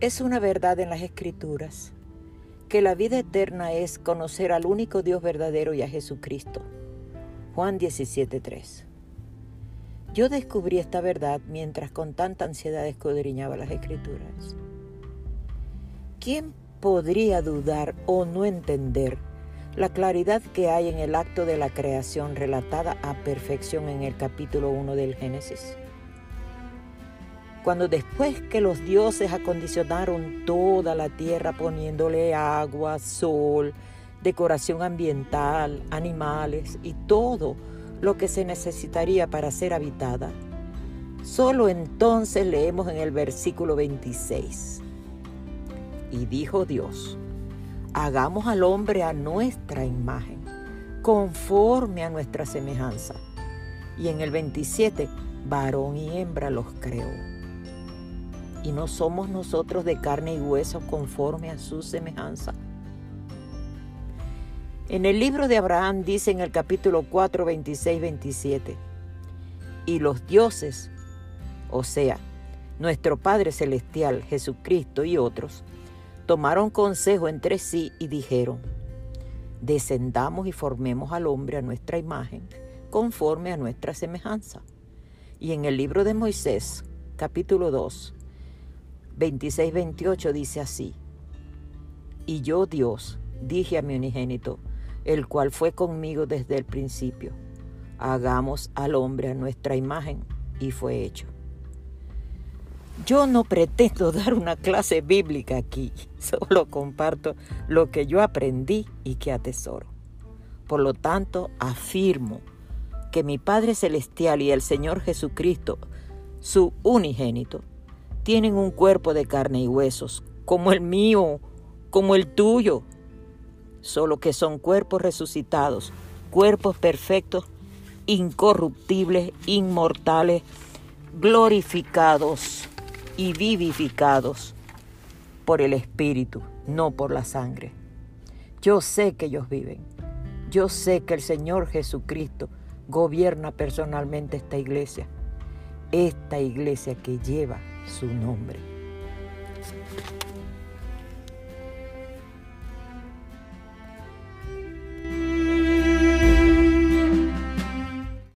Es una verdad en las Escrituras que la vida eterna es conocer al único Dios verdadero y a Jesucristo. Juan 17:3. Yo descubrí esta verdad mientras con tanta ansiedad escudriñaba las Escrituras. ¿Quién podría dudar o no entender la claridad que hay en el acto de la creación relatada a perfección en el capítulo 1 del Génesis? Cuando después que los dioses acondicionaron toda la tierra poniéndole agua, sol, decoración ambiental, animales y todo lo que se necesitaría para ser habitada, solo entonces leemos en el versículo 26. Y dijo Dios, hagamos al hombre a nuestra imagen, conforme a nuestra semejanza. Y en el 27, varón y hembra los creó y no somos nosotros de carne y hueso conforme a su semejanza. En el libro de Abraham dice en el capítulo 4, 26, 27, y los dioses, o sea, nuestro Padre Celestial, Jesucristo y otros, tomaron consejo entre sí y dijeron, descendamos y formemos al hombre a nuestra imagen, conforme a nuestra semejanza. Y en el libro de Moisés, capítulo 2, 26-28 dice así, y yo Dios dije a mi unigénito, el cual fue conmigo desde el principio, hagamos al hombre a nuestra imagen, y fue hecho. Yo no pretendo dar una clase bíblica aquí, solo comparto lo que yo aprendí y que atesoro. Por lo tanto, afirmo que mi Padre Celestial y el Señor Jesucristo, su unigénito, tienen un cuerpo de carne y huesos, como el mío, como el tuyo, solo que son cuerpos resucitados, cuerpos perfectos, incorruptibles, inmortales, glorificados y vivificados por el Espíritu, no por la sangre. Yo sé que ellos viven. Yo sé que el Señor Jesucristo gobierna personalmente esta iglesia. Esta iglesia que lleva su nombre.